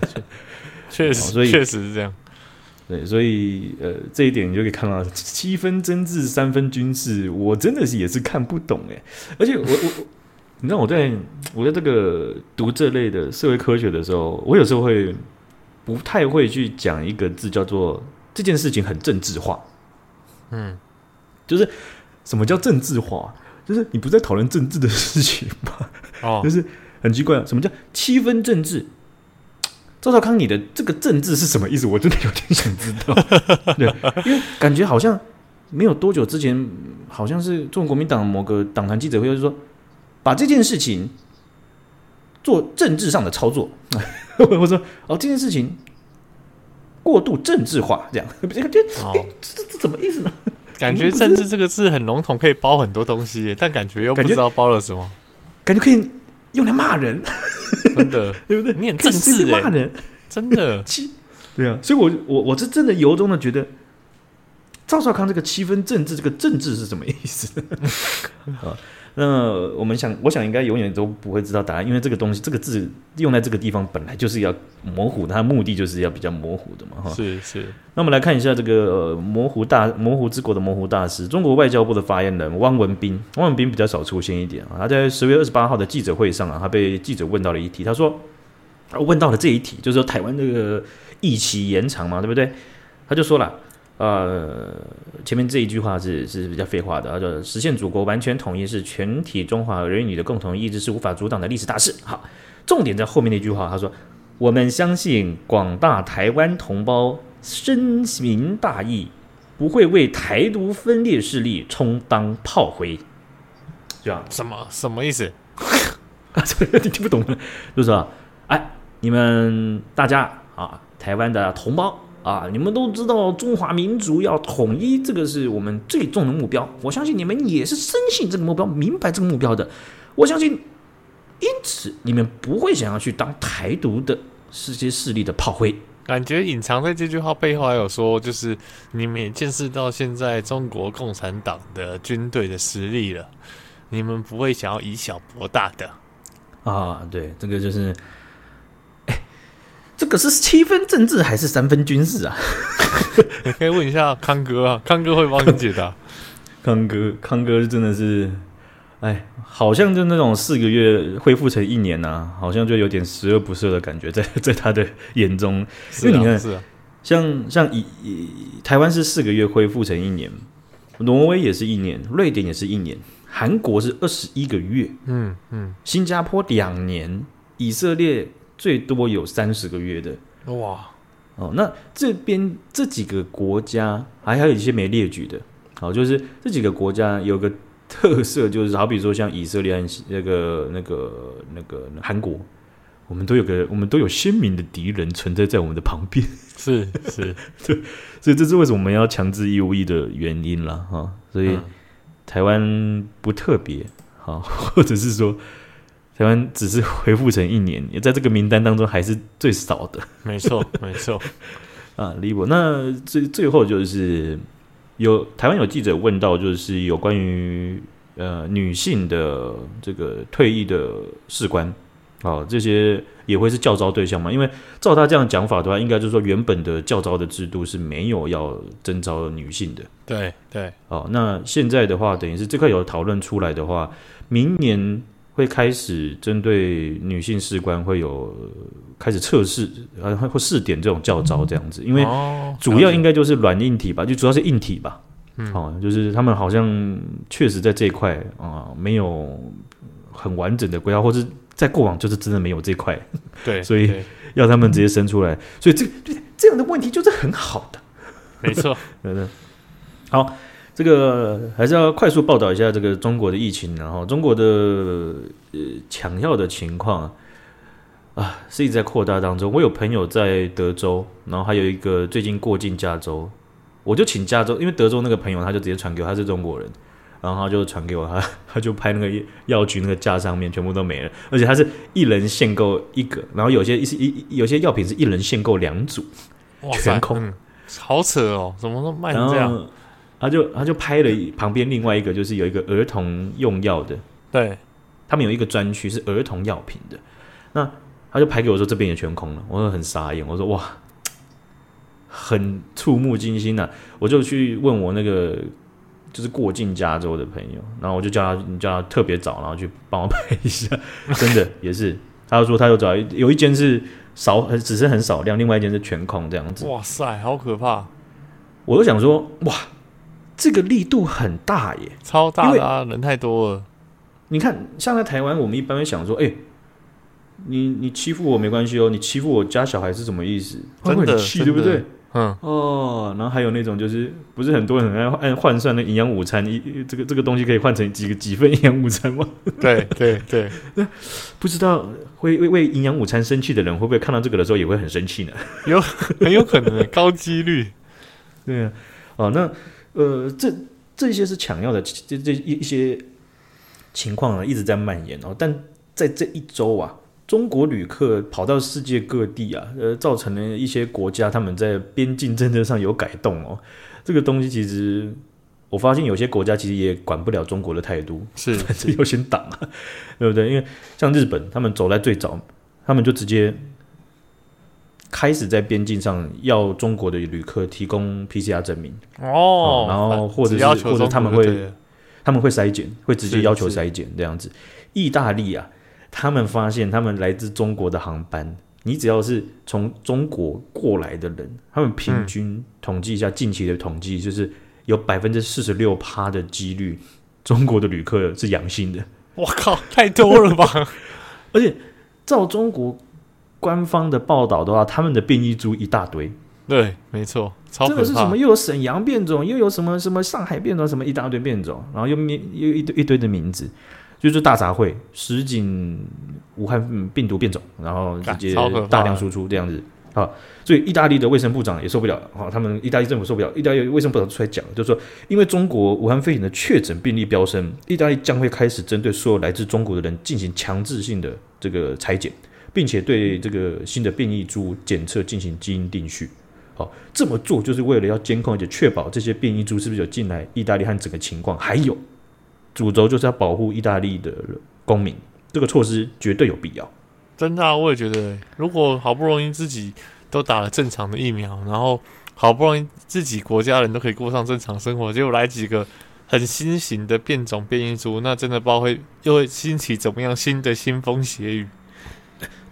确实，所以确实是这样。对，所以呃，这一点你就可以看到七分政治，三分军事，我真的是也是看不懂哎，而且我我。你知道我在我在这个读这类的社会科学的时候，我有时候会不太会去讲一个字，叫做这件事情很政治化。嗯，就是什么叫政治化？就是你不在讨论政治的事情吧？哦，就是很奇怪，什么叫七分政治？赵少康，你的这个政治是什么意思？我真的有点想知道。对，因为感觉好像没有多久之前，好像是中国国民党某个党团记者会，就是说。把这件事情做政治上的操作，我说哦，这件事情过度政治化，这样 这这这这怎么意思呢？感觉“政治”这个字很笼统，可以包很多东西，但感觉又不知道包了什么，感觉可以用来骂人，真的。对不对？你很政治骂人，真的。七 对啊，所以我我我是真的由衷的觉得赵少康这个七分政治，这个政治是什么意思？啊？那我们想，我想应该永远都不会知道答案，因为这个东西，这个字用在这个地方本来就是要模糊，它的目的就是要比较模糊的嘛，哈。是是。那我们来看一下这个、呃、模糊大模糊之国的模糊大师，中国外交部的发言人汪文斌。汪文斌比较少出现一点啊，他在十月二十八号的记者会上啊，他被记者问到了一题，他说，问到了这一题，就是说台湾这个疫期延长嘛，对不对？他就说了。呃，前面这一句话是是比较废话的，啊，就实现祖国完全统一是全体中华儿女的共同意志，是无法阻挡的历史大事。好，重点在后面那句话，他说：“我们相信广大台湾同胞深明大义，不会为台独分裂势力充当炮灰。”这样什么什么意思？你听不懂吗？就是说，哎，你们大家啊，台湾的同胞。啊！你们都知道中华民族要统一，这个是我们最重的目标。我相信你们也是深信这个目标，明白这个目标的。我相信，因此你们不会想要去当台独的世界势力的炮灰。感觉隐藏在这句话背后还有说，就是你们也见识到现在中国共产党的军队的实力了，你们不会想要以小博大的。啊，对，这个就是。这个是七分政治还是三分军事啊？你可以问一下康哥啊，康哥会帮你解答。康哥，康哥真的是，哎，好像就那种四个月恢复成一年呐、啊，好像就有点十恶不赦的感觉，在在他的眼中。是啊，因为你看，是啊，像像以以台湾是四个月恢复成一年，挪威也是一年，瑞典也是一年，韩国是二十一个月，嗯嗯，新加坡两年，以色列。最多有三十个月的。哇。哦，那这边这几个国家还还有一些没列举的，好，就是这几个国家有个特色，就是好比说像以色列、那个、那个、那个韩国，我们都有个我们都有鲜明的敌人存在在我们的旁边，是是，对，所以这是为什么我们要强制义务役的原因了哈。所以台湾不特别好，或者是说。台湾只是恢复成一年，也在这个名单当中还是最少的。没错，没错。啊，李博，那最最后就是有台湾有记者问到，就是有关于呃女性的这个退役的士官，哦，这些也会是教招对象吗？因为照他这样讲法的话，应该就是说原本的教招的制度是没有要征招女性的。对对。哦，那现在的话，等于是这块有讨论出来的话，明年。会开始针对女性士官会有开始测试，呃，或试点这种教招这样子，因为主要应该就是软硬体吧，就主要是硬体吧。嗯，哦，就是他们好像确实在这一块啊，呃，没有很完整的规划，或者在过往就是真的没有这块。对，所以要他们直接生出来，所以这对这样的问题就是很好的。没错，嗯，好。这个还是要快速报道一下这个中国的疫情，然后中国的呃抢药的情况啊，是一直在扩大当中。我有朋友在德州，然后还有一个最近过境加州，我就请加州，因为德州那个朋友他就直接传给我，他是中国人，然后他就传给我，他 他就拍那个药局那个架上面全部都没了，而且他是一人限购一个，然后有些一一有些药品是一人限购两组，全空，嗯，好扯哦，怎么都卖成这样？他就他就拍了旁边另外一个，就是有一个儿童用药的，对，他们有一个专区是儿童药品的，那他就拍给我说这边也全空了，我说很傻眼，我说哇，很触目惊心呐、啊，我就去问我那个就是过境加州的朋友，然后我就叫他你叫他特别早，然后去帮我拍一下，真的也是，他就说他就找有一间是少，只是很少量，另外一间是全空这样子，哇塞，好可怕，我就想说哇。这个力度很大耶，超大的啊！人太多了。你看，像在台湾，我们一般会想说：“哎，你你欺负我没关系哦，你欺负我家小孩是什么意思？”真的气，对不对？嗯哦。然后还有那种就是，不是很多人很爱按换算的营养午餐，一这个这个东西可以换成几个几份营养午餐吗？对对对。那 不知道会为为营养午餐生气的人，会不会看到这个的时候也会很生气呢？有很有可能，高几率。对啊。哦，那。呃，这这些是抢药的这这一一些情况呢，一直在蔓延哦。但在这一周啊，中国旅客跑到世界各地啊，呃，造成了一些国家他们在边境政策上有改动哦。这个东西其实我发现有些国家其实也管不了中国的态度，是 反正优先挡啊，对不对？因为像日本，他们走在最早，他们就直接开始在边境上要中国的旅客提供 PCR 证明哦，然后或者是或者他们会他们会筛检，会直接要求筛检这样子。意大利啊，他们发现他们来自中国的航班。你只要是从中国过来的人，他们平均统计一下近期的统计，就是有百分之四十六趴的几率，中国的旅客是阳性的。我靠，太多了吧！而且照中国官方的报道的话，他们的变异株一大堆。对，没错。这个是什么？又有沈阳变种，又有什么什么上海变种，什么一大堆变种，然后又又一堆一堆的名字。就是大杂烩，实景武汉病毒变种，然后直接大量输出这样子啊，所以意大利的卫生部长也受不了啊，他们意大利政府受不了，意大利卫生部长出来讲，就是说，因为中国武汉肺炎的确诊病例飙升，意大利将会开始针对所有来自中国的人进行强制性的这个采检，并且对这个新的变异株检测进行基因定序。好，这么做就是为了要监控，而且确保这些变异株是不是有进来意大利和整个情况，还有。主轴就是要保护意大利的公民，这个措施绝对有必要。真的，我也觉得，如果好不容易自己都打了正常的疫苗，然后好不容易自己国家人都可以过上正常生活，结果来几个很新型的变种变异株，那真的不知道会又会兴起怎么样新的腥风血雨。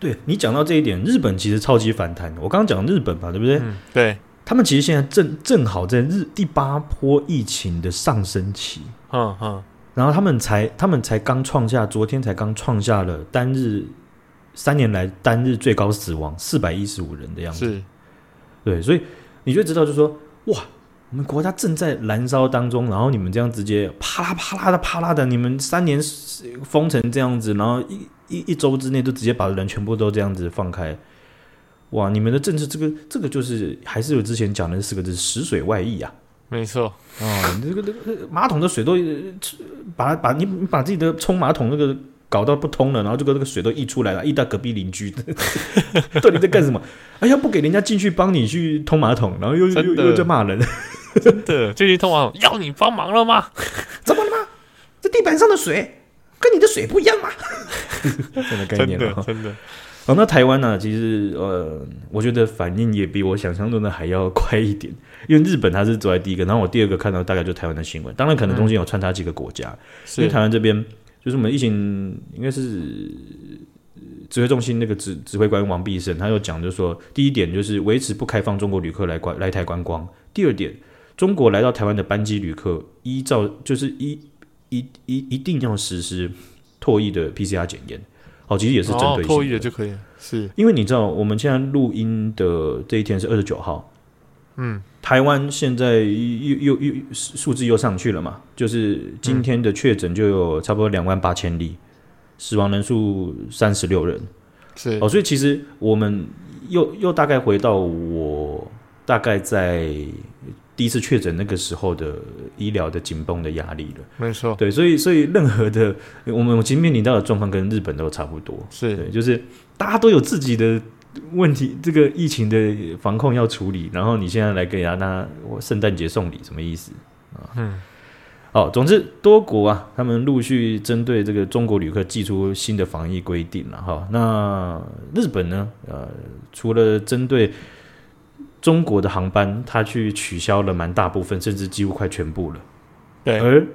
对，你讲到这一点，日本其实超级反弹。我刚刚讲日本吧，对不对？嗯，对，他们其实现在正正好在日第八波疫情的上升期。嗯嗯。然后他们才，他们才刚创下，昨天才刚创下了单日三年来单日最高死亡四百一十五人的样子。是，对，所以你就知道，就是说，哇，我们国家正在燃烧当中，然后你们这样直接啪啦啪啦的啪啦的，你们三年封成这样子，然后一一一周之内都直接把人全部都这样子放开，哇，你们的政策这个这个就是还是有之前讲的四个字：食水外溢啊。没错，哦，这个这个马桶的水都把把你把自己的冲马桶那个搞到不通了，然后这个这个水都溢出来了，溢到隔壁邻居，到底在干什么？哎呀，不给人家进去帮你去通马桶，然后又又又在骂人，真的最近通往要你帮忙了吗？怎么了吗？这地板上的水跟你的水不一样吗？真的概念了，真的。真的哦，那台湾呢、啊？其实呃，我觉得反应也比我想象中的还要快一点。因为日本它是走在第一个，然后我第二个看到大概就台湾的新闻。当然，可能中间有穿插几个国家。嗯、因为台湾这边就是我们疫情应该是指挥中心那个指指挥官王必胜，他又讲，就是说第一点就是维持不开放中国旅客来观来台观光。第二点，中国来到台湾的班机旅客依照就是一一一一定要实施唾液的 PCR 检验。哦，其实也是针对性的，唾液的就可以。是因为你知道，我们现在录音的这一天是二十九号。嗯，台湾现在又又又数字又上去了嘛？就是今天的确诊就有差不多两万八千例，死亡人数三十六人。是哦，所以其实我们又又大概回到我大概在第一次确诊那个时候的医疗的紧绷的压力了。没错，对，所以所以任何的我们今天面临到的状况跟日本都差不多。是对，就是大家都有自己的。问题，这个疫情的防控要处理，然后你现在来给人家我圣诞节送礼，什么意思啊？嗯，哦，总之多国啊，他们陆续针对这个中国旅客寄出新的防疫规定了哈。那日本呢？呃，除了针对中国的航班，他去取消了蛮大部分，甚至几乎快全部了。对，而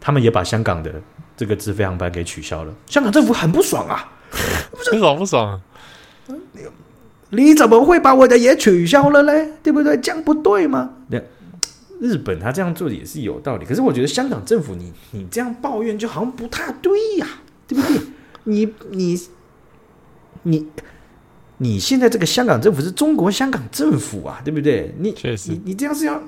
他们也把香港的这个直飞航班给取消了。香港政府很不爽啊，很爽不爽？你怎么会把我的也取消了嘞？对不对？这样不对吗？日本他这样做也是有道理，可是我觉得香港政府你你这样抱怨就好像不太对呀，对不对？你你你你现在这个香港政府是中国香港政府啊，对不对？你确实，你你这样是要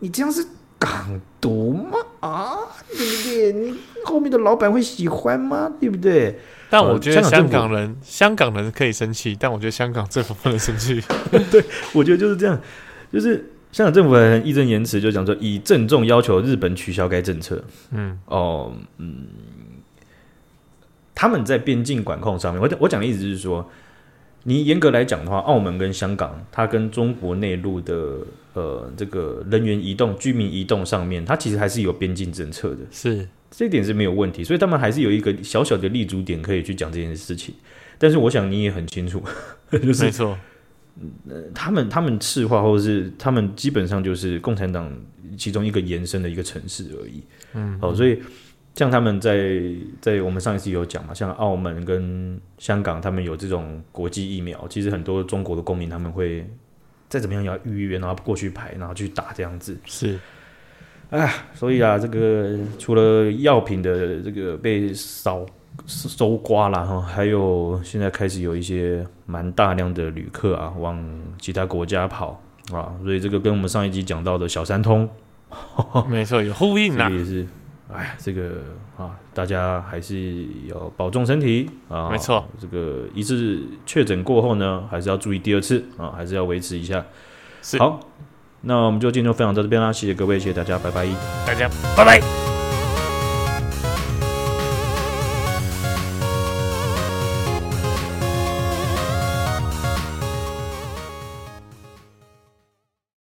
你这样是港独吗？啊，对不对？你后面的老板会喜欢吗？对不对？但我觉得香港人，呃、香港，香港人可以生气，但我觉得香港政府不能生气。对，我觉得就是这样，就是香港政府义正言辞，就讲说以郑重要求日本取消该政策。嗯，哦，嗯，他们在边境管控上面，我我讲的意思是说，你严格来讲的话，澳门跟香港，它跟中国内陆的呃这个人员移动、居民移动上面，它其实还是有边境政策的，是这一点是没有问题，所以他们还是有一个小小的立足点可以去讲这件事情。但是我想你也很清楚，就是没错，呃，他们他们赤化或者是他们基本上就是共产党其中一个延伸的一个城市而已。嗯，好，所以。像他们在在我们上一次有讲嘛，像澳门跟香港，他们有这种国际疫苗，其实很多中国的公民他们会再怎么样也要预约，然后过去排，然后去打这样子。是，哎，所以啊，这个除了药品的这个被扫搜刮了哈，还有现在开始有一些蛮大量的旅客啊往其他国家跑啊，所以这个跟我们上一集讲到的小三通，没错，有呼应啊，也是。哎，这个啊，大家还是要保重身体啊。没错，这个一次确诊过后呢，还是要注意第二次啊，还是要维持一下。是。好，那我们就今天就分享到这边啦，谢谢各位，谢谢大家，拜拜。大家拜拜。